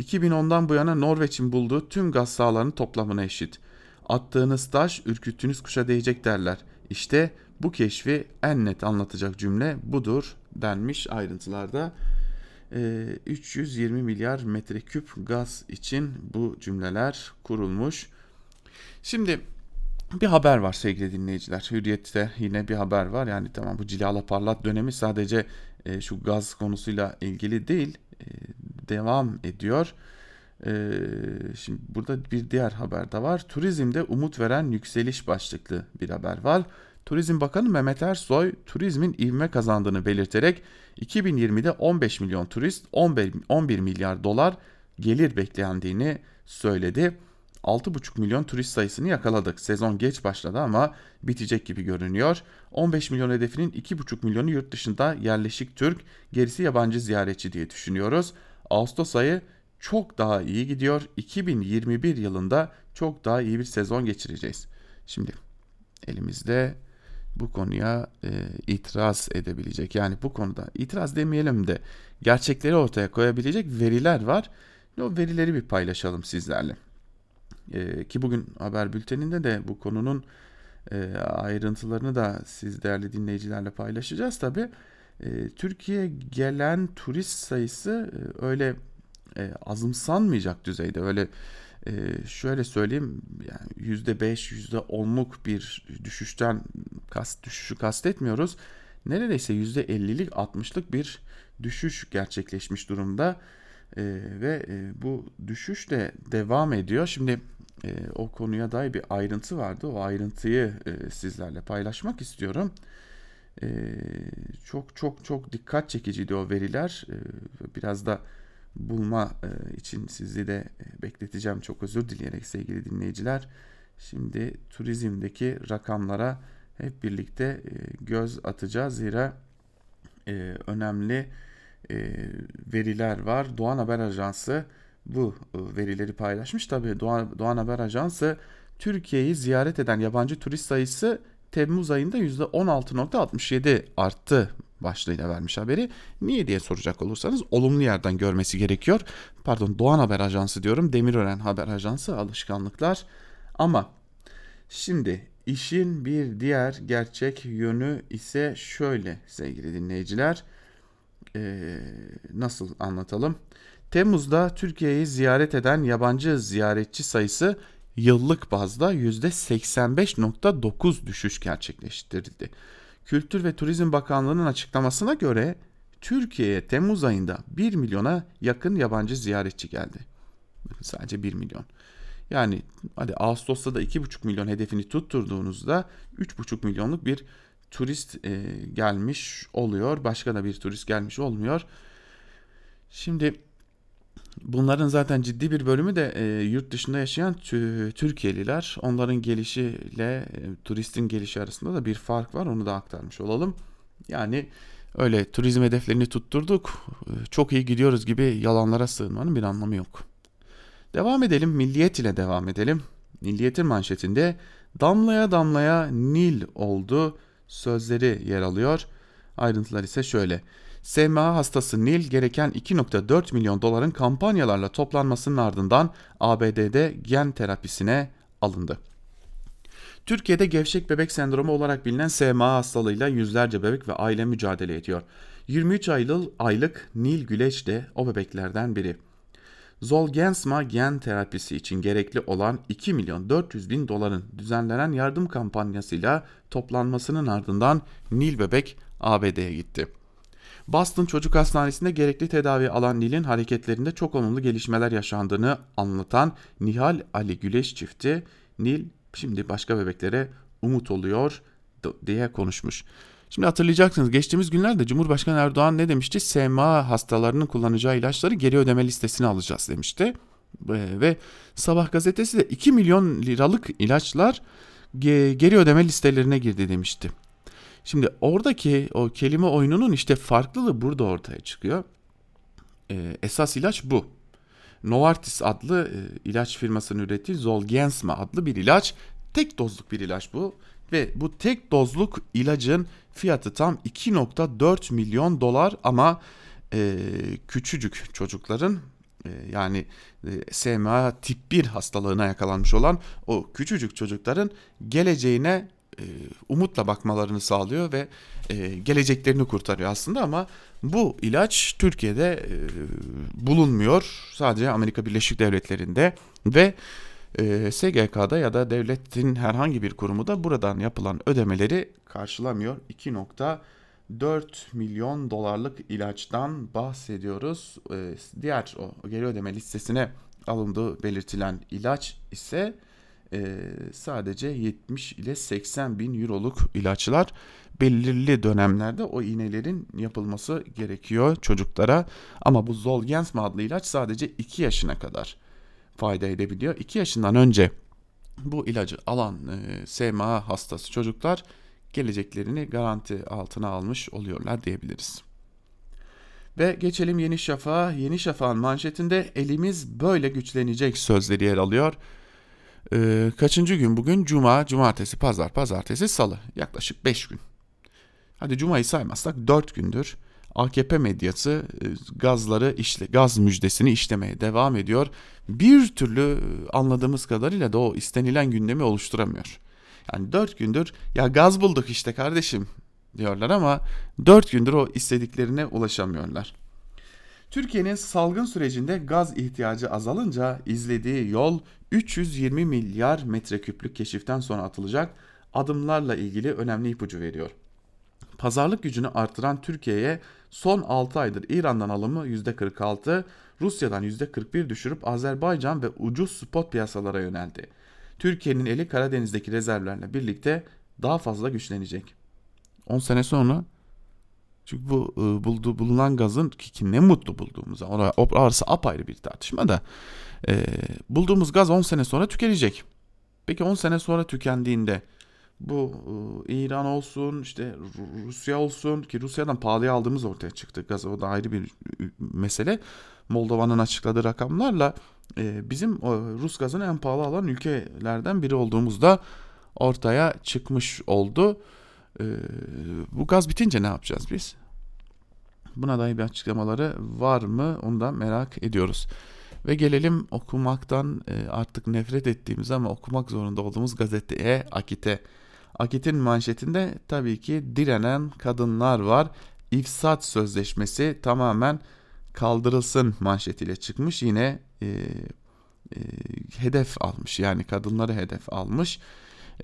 2010'dan bu yana Norveç'in bulduğu tüm gaz sahalarının toplamına eşit. Attığınız taş ürküttüğünüz kuşa değecek derler. İşte bu keşfi en net anlatacak cümle budur denmiş ayrıntılarda. 320 ee, milyar metreküp gaz için bu cümleler kurulmuş. Şimdi bir haber var sevgili dinleyiciler. Hürriyet'te yine bir haber var. Yani tamam bu cilala parlat dönemi sadece e, şu gaz konusuyla ilgili değil. E, devam ediyor. E, şimdi burada bir diğer haber de var. Turizmde umut veren yükseliş başlıklı bir haber var. Turizm Bakanı Mehmet Ersoy turizmin ivme kazandığını belirterek 2020'de 15 milyon turist 11 milyar dolar gelir beklendiğini söyledi. 6,5 milyon turist sayısını yakaladık. Sezon geç başladı ama bitecek gibi görünüyor. 15 milyon hedefinin 2,5 milyonu yurt dışında yerleşik Türk, gerisi yabancı ziyaretçi diye düşünüyoruz. Ağustos ayı çok daha iyi gidiyor. 2021 yılında çok daha iyi bir sezon geçireceğiz. Şimdi elimizde bu konuya e, itiraz edebilecek yani bu konuda itiraz demeyelim de gerçekleri ortaya koyabilecek veriler var. O verileri bir paylaşalım sizlerle. E, ki bugün haber bülteninde de bu konunun e, ayrıntılarını da siz değerli dinleyicilerle paylaşacağız tabi. E, Türkiye gelen turist sayısı e, öyle e, azımsanmayacak düzeyde öyle e, şöyle söyleyeyim yani yüzde beş yüzde onluk bir düşüşten kast düşüşü kastetmiyoruz neredeyse yüzde ellilik altmışlık bir düşüş gerçekleşmiş durumda e, ve e, bu düşüş de devam ediyor şimdi e, o konuya dair bir ayrıntı vardı. O ayrıntıyı e, sizlerle paylaşmak istiyorum. E, çok çok çok dikkat çekiciydi o veriler. E, biraz da bulma e, için sizi de e, bekleteceğim. Çok özür dileyerek sevgili dinleyiciler. Şimdi turizmdeki rakamlara hep birlikte e, göz atacağız. Zira önemli veriler var. Doğan Haber Ajansı bu verileri paylaşmış. Tabii Doğan, Doğan Haber Ajansı Türkiye'yi ziyaret eden yabancı turist sayısı Temmuz ayında %16.67 arttı başlığıyla vermiş haberi. Niye diye soracak olursanız olumlu yerden görmesi gerekiyor. Pardon Doğan Haber Ajansı diyorum. Demirören Haber Ajansı alışkanlıklar. Ama şimdi işin bir diğer gerçek yönü ise şöyle sevgili dinleyiciler. Ee, nasıl anlatalım? Temmuz'da Türkiye'yi ziyaret eden yabancı ziyaretçi sayısı yıllık bazda %85.9 düşüş gerçekleştirildi. Kültür ve Turizm Bakanlığı'nın açıklamasına göre Türkiye'ye Temmuz ayında 1 milyona yakın yabancı ziyaretçi geldi. Sadece 1 milyon. Yani hadi Ağustos'ta da 2,5 milyon hedefini tutturduğunuzda 3,5 milyonluk bir turist e, gelmiş oluyor. Başka da bir turist gelmiş olmuyor. Şimdi bunların zaten ciddi bir bölümü de e, yurt dışında yaşayan Türkiye'liler. Onların gelişiyle e, turistin gelişi arasında da bir fark var. Onu da aktarmış olalım. Yani öyle turizm hedeflerini tutturduk. E, çok iyi gidiyoruz gibi yalanlara sığınmanın bir anlamı yok. Devam edelim. Milliyet ile devam edelim. Milliyetin manşetinde damlaya damlaya Nil oldu sözleri yer alıyor. Ayrıntılar ise şöyle. SMA hastası Nil gereken 2.4 milyon doların kampanyalarla toplanmasının ardından ABD'de gen terapisine alındı. Türkiye'de gevşek bebek sendromu olarak bilinen SMA hastalığıyla yüzlerce bebek ve aile mücadele ediyor. 23 aylık Nil Güleç de o bebeklerden biri. Zolgensma gen terapisi için gerekli olan 2 milyon 400 bin doların düzenlenen yardım kampanyasıyla toplanmasının ardından Nil bebek ABD'ye gitti. Boston Çocuk Hastanesi'nde gerekli tedavi alan Nil'in hareketlerinde çok olumlu gelişmeler yaşandığını anlatan Nihal Ali Güleş çifti Nil şimdi başka bebeklere umut oluyor diye konuşmuş. Şimdi hatırlayacaksınız geçtiğimiz günlerde Cumhurbaşkanı Erdoğan ne demişti? SMA hastalarının kullanacağı ilaçları geri ödeme listesine alacağız demişti. Ve Sabah gazetesi de 2 milyon liralık ilaçlar geri ödeme listelerine girdi demişti. Şimdi oradaki o kelime oyununun işte farklılığı burada ortaya çıkıyor. Ee, esas ilaç bu. Novartis adlı e, ilaç firmasının ürettiği Zolgensma adlı bir ilaç. Tek dozluk bir ilaç bu. Ve bu tek dozluk ilacın fiyatı tam 2.4 milyon dolar ama e, küçücük çocukların e, yani e, SMA tip 1 hastalığına yakalanmış olan o küçücük çocukların geleceğine e, umutla bakmalarını sağlıyor ve e, geleceklerini kurtarıyor aslında ama bu ilaç Türkiye'de e, bulunmuyor sadece Amerika Birleşik Devletleri'nde ve e, SGK'da ya da devletin herhangi bir kurumu da buradan yapılan ödemeleri karşılamıyor. 2.4 milyon dolarlık ilaçtan bahsediyoruz. E, diğer o geri ödeme listesine alındığı belirtilen ilaç ise e, sadece 70 ile 80 bin euroluk ilaçlar belirli dönemlerde o iğnelerin yapılması gerekiyor çocuklara. Ama bu Zolgensma adlı ilaç sadece 2 yaşına kadar fayda edebiliyor. 2 yaşından önce bu ilacı alan e, SMA hastası çocuklar geleceklerini garanti altına almış oluyorlar diyebiliriz. Ve geçelim Yeni Şafak'a. Yeni Şafak'ın manşetinde elimiz böyle güçlenecek sözleri yer alıyor. Ee, kaçıncı gün bugün? Cuma, cumartesi, pazar, pazartesi, salı. Yaklaşık 5 gün. Hadi cumayı saymazsak 4 gündür. AKP medyası e, gazları işle, gaz müjdesini işlemeye devam ediyor. Bir türlü e, anladığımız kadarıyla da o istenilen gündemi oluşturamıyor. Yani dört gündür ya gaz bulduk işte kardeşim diyorlar ama dört gündür o istediklerine ulaşamıyorlar. Türkiye'nin salgın sürecinde gaz ihtiyacı azalınca izlediği yol 320 milyar metreküplük keşiften sonra atılacak adımlarla ilgili önemli ipucu veriyor. Pazarlık gücünü artıran Türkiye'ye son 6 aydır İran'dan alımı %46, Rusya'dan %41 düşürüp Azerbaycan ve ucuz spot piyasalara yöneldi. Türkiye'nin eli Karadeniz'deki rezervlerle birlikte daha fazla güçlenecek. 10 sene sonra çünkü bu e, bulduğu bulunan gazın ki, ki ne mutlu bulduğumuza orası apayrı bir tartışma da e, bulduğumuz gaz 10 sene sonra tükenecek. Peki 10 sene sonra tükendiğinde bu e, İran olsun işte Rusya olsun ki Rusya'dan pahalıya aldığımız ortaya çıktı gazı o da ayrı bir mesele. Moldova'nın açıkladığı rakamlarla e, bizim Rus gazını en pahalı alan ülkelerden biri olduğumuzda ortaya çıkmış oldu. E, bu gaz bitince ne yapacağız biz? Buna dair bir açıklamaları var mı onu da merak ediyoruz. Ve gelelim okumaktan artık nefret ettiğimiz ama okumak zorunda olduğumuz gazeteye Akit'e. Akit'in manşetinde tabii ki direnen kadınlar var. İfsat sözleşmesi tamamen kaldırılsın manşetiyle çıkmış. Yine e, e, hedef almış yani kadınları hedef almış.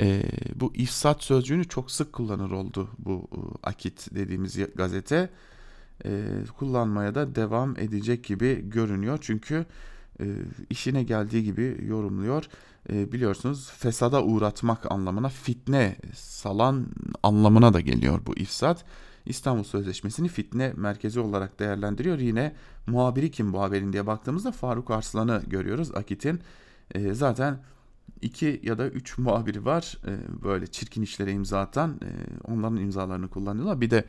E, bu ifsat sözcüğünü çok sık kullanır oldu bu e, Akit dediğimiz gazete. E, kullanmaya da devam edecek gibi görünüyor. Çünkü e, işine geldiği gibi yorumluyor. E, biliyorsunuz fesada uğratmak anlamına fitne salan anlamına da geliyor bu ifsat. İstanbul Sözleşmesi'ni fitne merkezi olarak değerlendiriyor. Yine muhabiri kim bu haberin diye baktığımızda Faruk Arslan'ı görüyoruz Akit'in. E, zaten iki ya da üç muhabiri var e, böyle çirkin işlere imza atan e, onların imzalarını kullanıyorlar. Bir de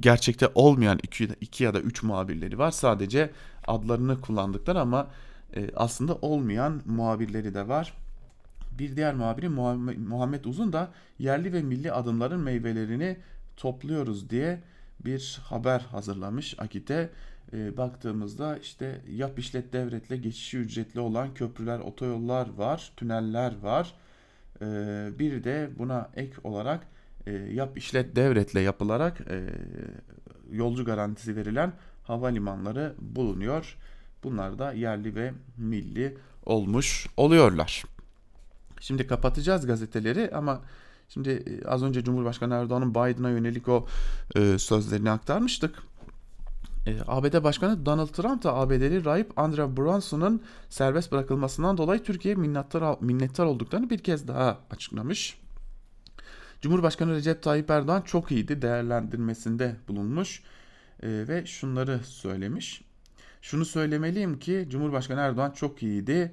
gerçekte olmayan iki, iki ya da üç muhabirleri var sadece adlarını kullandıkları ama e, aslında olmayan muhabirleri de var. Bir diğer muhabiri Muhammed Uzun da yerli ve milli adımların meyvelerini topluyoruz diye bir haber hazırlamış Akit'e. E, baktığımızda işte yap işlet devretle geçişi ücretli olan köprüler, otoyollar var, tüneller var. E, bir de buna ek olarak e, yap işlet devretle yapılarak e, yolcu garantisi verilen havalimanları bulunuyor. Bunlar da yerli ve milli olmuş oluyorlar. Şimdi kapatacağız gazeteleri ama şimdi e, az önce Cumhurbaşkanı Erdoğan'ın Biden'a yönelik o e, sözlerini aktarmıştık. E, ABD Başkanı Donald Trump da ABD'li rahip Andrew Brunson'un serbest bırakılmasından dolayı Türkiye'ye minnettar, minnettar olduklarını bir kez daha açıklamış. Cumhurbaşkanı Recep Tayyip Erdoğan çok iyiydi değerlendirmesinde bulunmuş e, ve şunları söylemiş. Şunu söylemeliyim ki Cumhurbaşkanı Erdoğan çok iyiydi.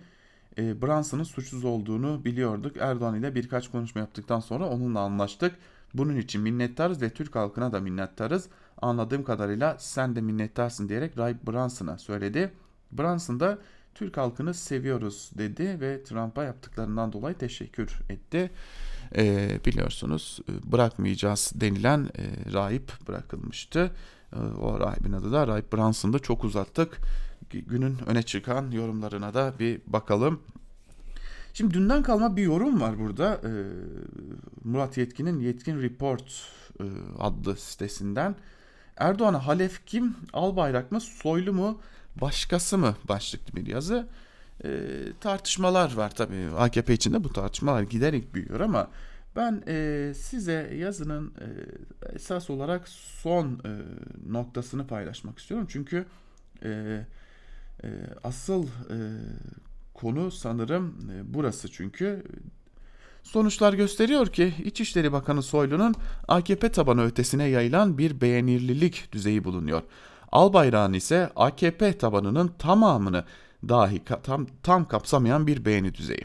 E, Brunson'ın suçsuz olduğunu biliyorduk. Erdoğan ile birkaç konuşma yaptıktan sonra onunla anlaştık. Bunun için minnettarız ve Türk halkına da minnettarız. Anladığım kadarıyla sen de minnettarsın diyerek Rahip Brunson'a söyledi. Brunson da Türk halkını seviyoruz dedi ve Trump'a yaptıklarından dolayı teşekkür etti. Ee, biliyorsunuz e, bırakmayacağız denilen e, rahip bırakılmıştı. E, o rahibin adı da Rahip Brunson'da çok uzattık. Günün öne çıkan yorumlarına da bir bakalım. Şimdi dünden kalma bir yorum var burada. Ee, Murat Yetkin'in Yetkin Report e, adlı sitesinden. Erdoğan'a halef kim? Albayrak mı? Soylu mu? Başkası mı? Başlıklı bir yazı. Ee, tartışmalar var tabii. AKP içinde bu tartışmalar giderek büyüyor ama ben e, size yazının e, esas olarak son e, noktasını paylaşmak istiyorum. Çünkü e, e, asıl e, konu sanırım e, burası çünkü. Sonuçlar gösteriyor ki İçişleri Bakanı Soylu'nun AKP tabanı ötesine yayılan bir beğenirlilik düzeyi bulunuyor. Albayrak'ın ise AKP tabanının tamamını dahi tam, tam kapsamayan bir beğeni düzeyi.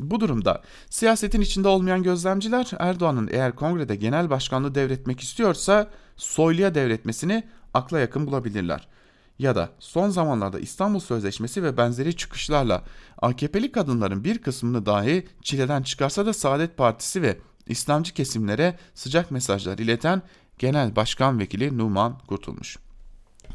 Bu durumda siyasetin içinde olmayan gözlemciler Erdoğan'ın eğer kongrede genel başkanlığı devretmek istiyorsa Soylu'ya devretmesini akla yakın bulabilirler ya da son zamanlarda İstanbul Sözleşmesi ve benzeri çıkışlarla AKP'li kadınların bir kısmını dahi çileden çıkarsa da Saadet Partisi ve İslamcı kesimlere sıcak mesajlar ileten Genel Başkan Vekili Numan Kurtulmuş.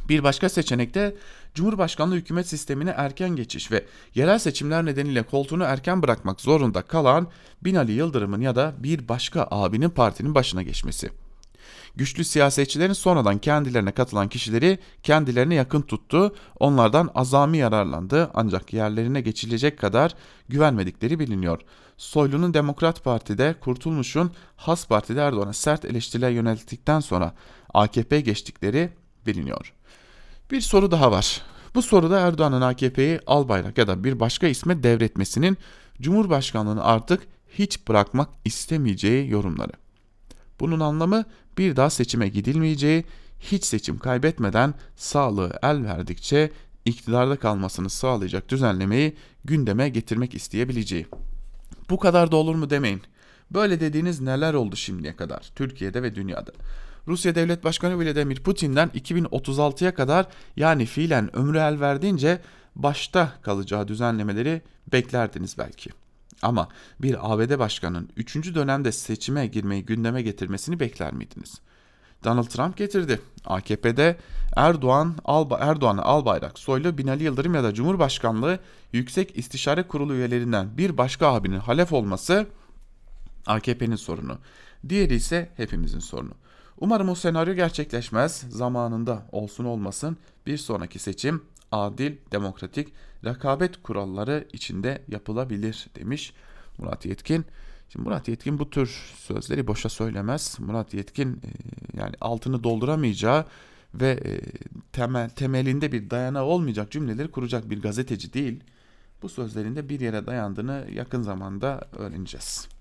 Bir başka seçenek de Cumhurbaşkanlığı hükümet sistemine erken geçiş ve yerel seçimler nedeniyle koltuğunu erken bırakmak zorunda kalan Binali Yıldırım'ın ya da bir başka abinin partinin başına geçmesi. Güçlü siyasetçilerin sonradan kendilerine katılan kişileri kendilerine yakın tuttu, onlardan azami yararlandı ancak yerlerine geçilecek kadar güvenmedikleri biliniyor. Soylu'nun Demokrat Parti'de, Kurtulmuş'un Has Parti'de Erdoğan'a sert eleştiriler yönelttikten sonra AKP geçtikleri biliniyor. Bir soru daha var. Bu soruda Erdoğan'ın AKP'yi Albayrak ya da bir başka isme devretmesinin Cumhurbaşkanlığını artık hiç bırakmak istemeyeceği yorumları. Bunun anlamı bir daha seçime gidilmeyeceği, hiç seçim kaybetmeden sağlığı el verdikçe iktidarda kalmasını sağlayacak düzenlemeyi gündeme getirmek isteyebileceği. Bu kadar da olur mu demeyin. Böyle dediğiniz neler oldu şimdiye kadar Türkiye'de ve dünyada? Rusya Devlet Başkanı Vladimir Putin'den 2036'ya kadar yani fiilen ömrü el verdiğince başta kalacağı düzenlemeleri beklerdiniz belki. Ama bir ABD başkanının 3. dönemde seçime girmeyi gündeme getirmesini bekler miydiniz? Donald Trump getirdi. AKP'de Erdoğan, Alba, Erdoğan'ı Albayrak, Soylu, Binali Yıldırım ya da Cumhurbaşkanlığı Yüksek İstişare Kurulu üyelerinden bir başka abinin halef olması AKP'nin sorunu. Diğeri ise hepimizin sorunu. Umarım o senaryo gerçekleşmez. Zamanında olsun olmasın bir sonraki seçim adil, demokratik, rekabet kuralları içinde yapılabilir demiş Murat Yetkin. Şimdi Murat Yetkin bu tür sözleri boşa söylemez. Murat Yetkin e, yani altını dolduramayacağı ve e, temel temelinde bir dayanağı olmayacak cümleleri kuracak bir gazeteci değil. Bu sözlerinde bir yere dayandığını yakın zamanda öğreneceğiz.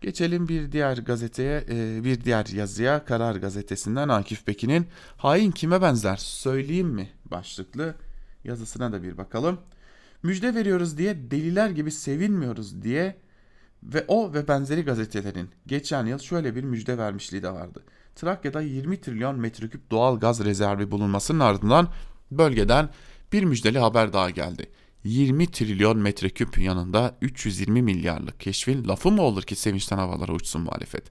Geçelim bir diğer gazeteye, e, bir diğer yazıya Karar Gazetesi'nden Akif Pekin'in Hain kime benzer söyleyeyim mi başlıklı yazısına da bir bakalım. Müjde veriyoruz diye deliler gibi sevinmiyoruz diye ve o ve benzeri gazetelerin geçen yıl şöyle bir müjde vermişliği de vardı. Trakya'da 20 trilyon metreküp doğal gaz rezervi bulunmasının ardından bölgeden bir müjdeli haber daha geldi. 20 trilyon metreküp yanında 320 milyarlık keşfin lafı mı olur ki sevinçten havalara uçsun muhalefet?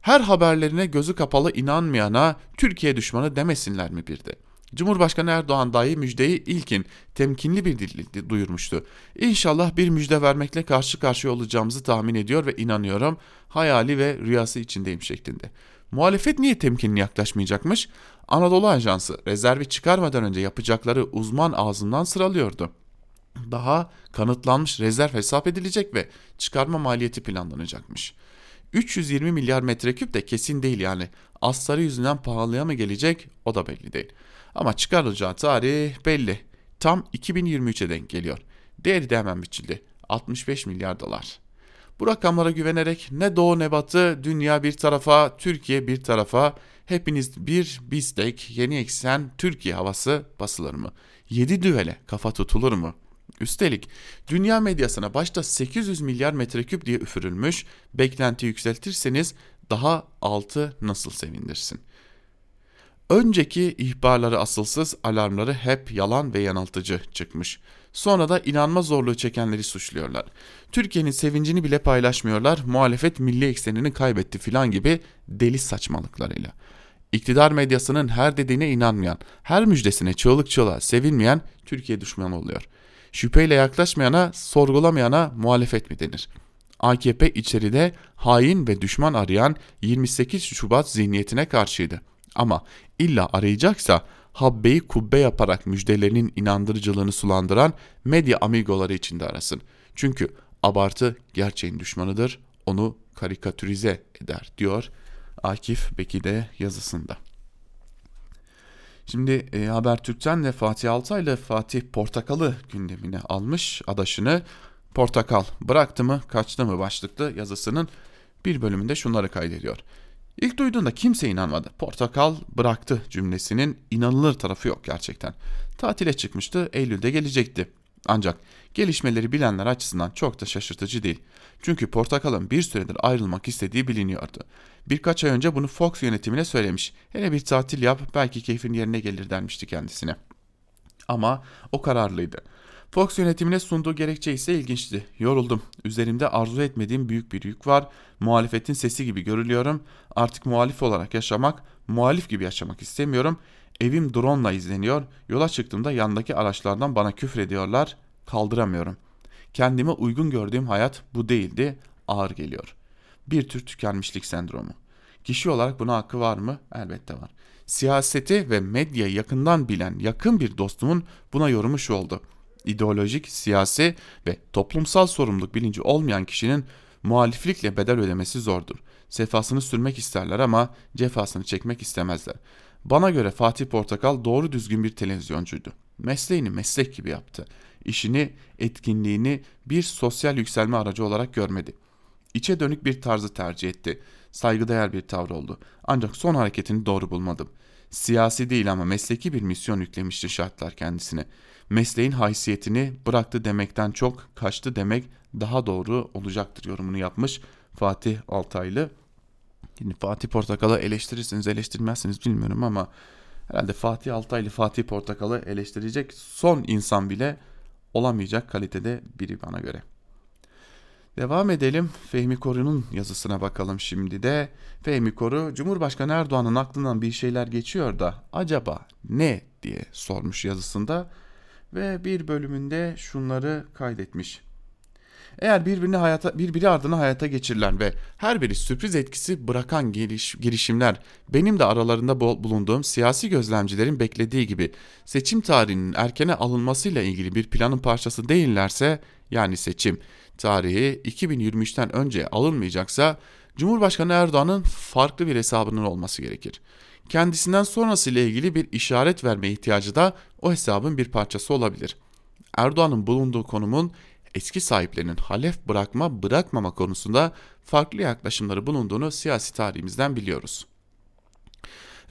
Her haberlerine gözü kapalı inanmayana Türkiye düşmanı demesinler mi bir de? Cumhurbaşkanı Erdoğan dahi müjdeyi ilkin temkinli bir dille duyurmuştu. İnşallah bir müjde vermekle karşı karşıya olacağımızı tahmin ediyor ve inanıyorum hayali ve rüyası içindeyim şeklinde. Muhalefet niye temkinli yaklaşmayacakmış? Anadolu Ajansı rezervi çıkarmadan önce yapacakları uzman ağzından sıralıyordu. Daha kanıtlanmış rezerv hesap edilecek ve çıkarma maliyeti planlanacakmış. 320 milyar metreküp de kesin değil yani. Asları yüzünden pahalıya mı gelecek o da belli değil. Ama çıkarılacağı tarih belli. Tam 2023'e denk geliyor. Değeri de hemen biçildi. 65 milyar dolar. Bu rakamlara güvenerek ne doğu ne batı, dünya bir tarafa, Türkiye bir tarafa, hepiniz bir bistek, yeni eksen Türkiye havası basılır mı? 7 düvele kafa tutulur mu? Üstelik dünya medyasına başta 800 milyar metreküp diye üfürülmüş, beklenti yükseltirseniz daha altı nasıl sevindirsin? Önceki ihbarları asılsız, alarmları hep yalan ve yanıltıcı çıkmış. Sonra da inanma zorluğu çekenleri suçluyorlar. Türkiye'nin sevincini bile paylaşmıyorlar, muhalefet milli eksenini kaybetti filan gibi deli saçmalıklarıyla. İktidar medyasının her dediğine inanmayan, her müjdesine çığlık çığlığa sevinmeyen Türkiye düşmanı oluyor. Şüpheyle yaklaşmayana, sorgulamayana muhalefet mi denir? AKP içeride hain ve düşman arayan 28 Şubat zihniyetine karşıydı. Ama illa arayacaksa habbeyi kubbe yaparak müjdelerinin inandırıcılığını sulandıran medya amigoları içinde arasın. Çünkü abartı gerçeğin düşmanıdır, onu karikatürize eder diyor Akif Beki de yazısında. Şimdi e, Habertürk'ten de Fatih Altay ile Fatih Portakal'ı gündemine almış adaşını. Portakal bıraktı mı kaçtı mı başlıklı yazısının bir bölümünde şunları kaydediyor. İlk duyduğunda kimse inanmadı. Portakal bıraktı cümlesinin inanılır tarafı yok gerçekten. Tatile çıkmıştı, Eylül'de gelecekti. Ancak gelişmeleri bilenler açısından çok da şaşırtıcı değil. Çünkü Portakal'ın bir süredir ayrılmak istediği biliniyordu. Birkaç ay önce bunu Fox yönetimine söylemiş. Hele bir tatil yap belki keyfin yerine gelir denmişti kendisine. Ama o kararlıydı. Fox yönetimine sunduğu gerekçe ise ilginçti. Yoruldum. Üzerimde arzu etmediğim büyük bir yük var. Muhalefetin sesi gibi görülüyorum. Artık muhalif olarak yaşamak, muhalif gibi yaşamak istemiyorum. Evim drone'la izleniyor. Yola çıktığımda yandaki araçlardan bana küfür ediyorlar. Kaldıramıyorum. Kendime uygun gördüğüm hayat bu değildi. Ağır geliyor. Bir tür tükenmişlik sendromu. Kişi olarak buna hakkı var mı? Elbette var. Siyaseti ve medyayı yakından bilen yakın bir dostumun buna yorumu şu oldu ideolojik, siyasi ve toplumsal sorumluluk bilinci olmayan kişinin muhaliflikle bedel ödemesi zordur. Sefasını sürmek isterler ama cefasını çekmek istemezler. Bana göre Fatih Portakal doğru düzgün bir televizyoncuydu. Mesleğini meslek gibi yaptı. İşini, etkinliğini bir sosyal yükselme aracı olarak görmedi. İçe dönük bir tarzı tercih etti. Saygıdeğer bir tavır oldu. Ancak son hareketini doğru bulmadım. Siyasi değil ama mesleki bir misyon yüklemişti şartlar kendisine mesleğin haysiyetini bıraktı demekten çok kaçtı demek daha doğru olacaktır yorumunu yapmış Fatih Altaylı. Şimdi Fatih Portakal'ı eleştirirsiniz eleştirmezsiniz bilmiyorum ama herhalde Fatih Altaylı Fatih Portakal'ı eleştirecek son insan bile olamayacak kalitede biri bana göre. Devam edelim. Fehmi Koru'nun yazısına bakalım şimdi de. Fehmi Koru, Cumhurbaşkanı Erdoğan'ın aklından bir şeyler geçiyor da acaba ne diye sormuş yazısında ve bir bölümünde şunları kaydetmiş. Eğer birbirini hayata, birbiri ardına hayata geçirilen ve her biri sürpriz etkisi bırakan geliş, girişimler benim de aralarında bulunduğum siyasi gözlemcilerin beklediği gibi seçim tarihinin erkene alınmasıyla ilgili bir planın parçası değillerse yani seçim tarihi 2023'ten önce alınmayacaksa Cumhurbaşkanı Erdoğan'ın farklı bir hesabının olması gerekir kendisinden sonrasıyla ilgili bir işaret verme ihtiyacı da o hesabın bir parçası olabilir. Erdoğan'ın bulunduğu konumun eski sahiplerinin halef bırakma bırakmama konusunda farklı yaklaşımları bulunduğunu siyasi tarihimizden biliyoruz.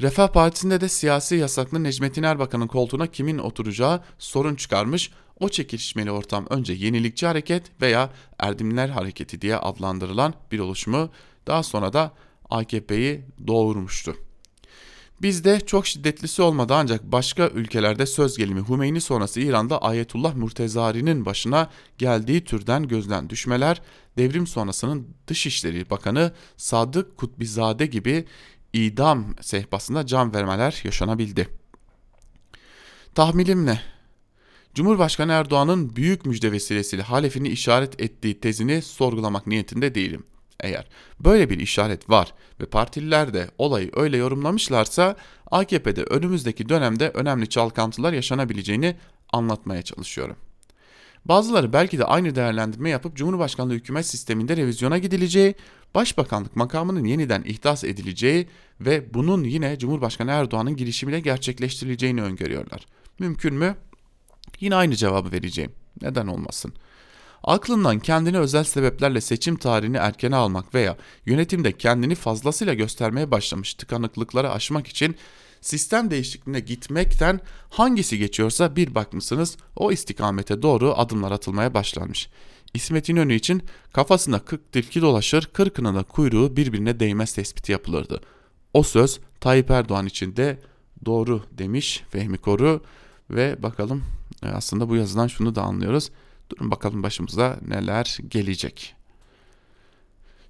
Refah Partisi'nde de siyasi yasaklı Necmettin Erbakan'ın koltuğuna kimin oturacağı sorun çıkarmış. O çekişmeli ortam önce yenilikçi hareket veya Erdemliler Hareketi diye adlandırılan bir oluşumu daha sonra da AKP'yi doğurmuştu. Bizde çok şiddetlisi olmadı ancak başka ülkelerde söz gelimi Hümeyni sonrası İran'da Ayetullah Murtezari'nin başına geldiği türden gözden düşmeler, devrim sonrasının Dışişleri Bakanı Sadık Kutbizade gibi idam sehpasında can vermeler yaşanabildi. Tahminim ne? Cumhurbaşkanı Erdoğan'ın büyük müjde vesilesiyle halefini işaret ettiği tezini sorgulamak niyetinde değilim. Eğer böyle bir işaret var ve partililer de olayı öyle yorumlamışlarsa AKP'de önümüzdeki dönemde önemli çalkantılar yaşanabileceğini anlatmaya çalışıyorum. Bazıları belki de aynı değerlendirme yapıp Cumhurbaşkanlığı hükümet sisteminde revizyona gidileceği, başbakanlık makamının yeniden ihdas edileceği ve bunun yine Cumhurbaşkanı Erdoğan'ın girişimiyle gerçekleştirileceğini öngörüyorlar. Mümkün mü? Yine aynı cevabı vereceğim. Neden olmasın? Aklından kendini özel sebeplerle seçim tarihini erkene almak veya yönetimde kendini fazlasıyla göstermeye başlamış tıkanıklıkları aşmak için sistem değişikliğine gitmekten hangisi geçiyorsa bir bakmışsınız o istikamete doğru adımlar atılmaya başlanmış. İsmet İnönü için kafasında kırk tilki dolaşır, kırkına da kuyruğu birbirine değmez tespiti yapılırdı. O söz Tayyip Erdoğan için de doğru demiş Fehmi Koru ve bakalım aslında bu yazıdan şunu da anlıyoruz. Durun bakalım başımıza neler gelecek.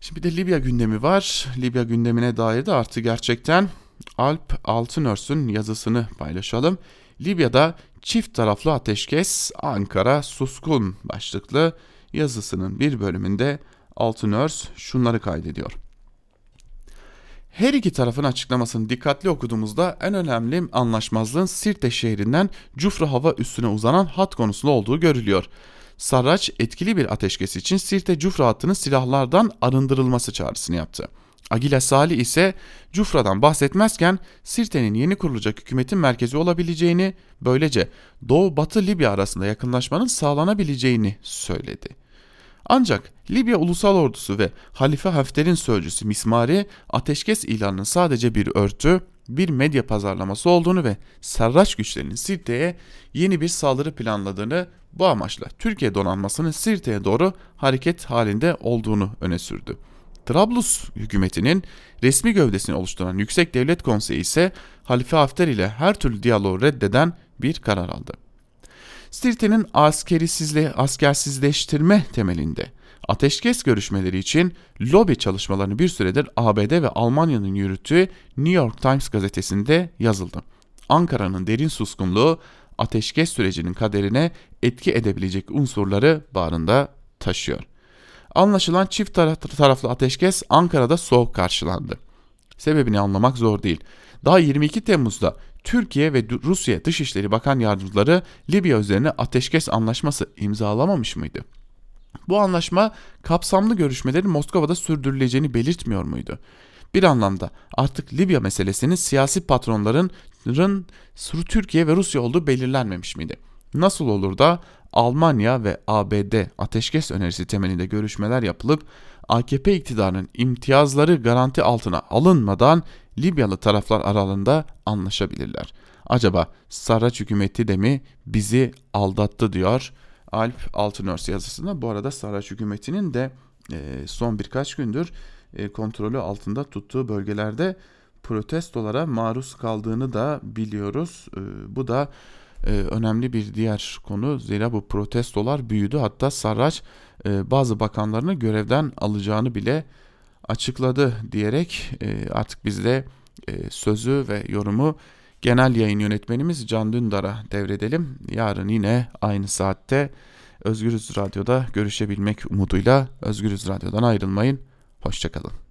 Şimdi bir de Libya gündemi var. Libya gündemine dair de artı gerçekten Alp Altınörs'ün yazısını paylaşalım. Libya'da çift taraflı ateşkes Ankara suskun başlıklı yazısının bir bölümünde Altınörs şunları kaydediyor. Her iki tarafın açıklamasını dikkatli okuduğumuzda en önemli anlaşmazlığın Sirte şehrinden Cufra hava üstüne uzanan hat konusunda olduğu görülüyor. Sarraç etkili bir ateşkes için Sirte Cufra hattının silahlardan arındırılması çağrısını yaptı. Agila Salih ise Cufra'dan bahsetmezken Sirte'nin yeni kurulacak hükümetin merkezi olabileceğini, böylece Doğu-Batı Libya arasında yakınlaşmanın sağlanabileceğini söyledi. Ancak Libya Ulusal Ordusu ve Halife Hafter'in sözcüsü Mismari ateşkes ilanının sadece bir örtü, bir medya pazarlaması olduğunu ve Serraç güçlerinin Sirte'ye yeni bir saldırı planladığını bu amaçla Türkiye donanmasının Sirte'ye doğru hareket halinde olduğunu öne sürdü. Trablus hükümetinin resmi gövdesini oluşturan Yüksek Devlet Konseyi ise Halife Hafter ile her türlü diyaloğu reddeden bir karar aldı. Sirte'nin askerisizle, askersizleştirme temelinde ateşkes görüşmeleri için lobi çalışmalarını bir süredir ABD ve Almanya'nın yürüttüğü New York Times gazetesinde yazıldı. Ankara'nın derin suskunluğu ateşkes sürecinin kaderine etki edebilecek unsurları bağrında taşıyor. Anlaşılan çift taraflı ateşkes Ankara'da soğuk karşılandı. Sebebini anlamak zor değil. Daha 22 Temmuz'da Türkiye ve Rusya Dışişleri Bakan Yardımcıları Libya üzerine ateşkes anlaşması imzalamamış mıydı? Bu anlaşma kapsamlı görüşmelerin Moskova'da sürdürüleceğini belirtmiyor muydu? Bir anlamda artık Libya meselesinin siyasi patronların Türkiye ve Rusya olduğu belirlenmemiş miydi? Nasıl olur da Almanya ve ABD ateşkes önerisi temelinde görüşmeler yapılıp AKP iktidarının imtiyazları garanti altına alınmadan Libyalı taraflar aralığında anlaşabilirler. Acaba Sarraç hükümeti de mi bizi aldattı diyor Alp Altınörs yazısında. Bu arada Sarraç hükümetinin de e, son birkaç gündür e, kontrolü altında tuttuğu bölgelerde protestolara maruz kaldığını da biliyoruz. E, bu da önemli bir diğer konu. Zira bu protestolar büyüdü. Hatta Sarraç bazı bakanlarını görevden alacağını bile açıkladı diyerek artık biz de sözü ve yorumu genel yayın yönetmenimiz Can Dündar'a devredelim. Yarın yine aynı saatte Özgürüz Radyo'da görüşebilmek umuduyla Özgürüz Radyo'dan ayrılmayın. Hoşçakalın.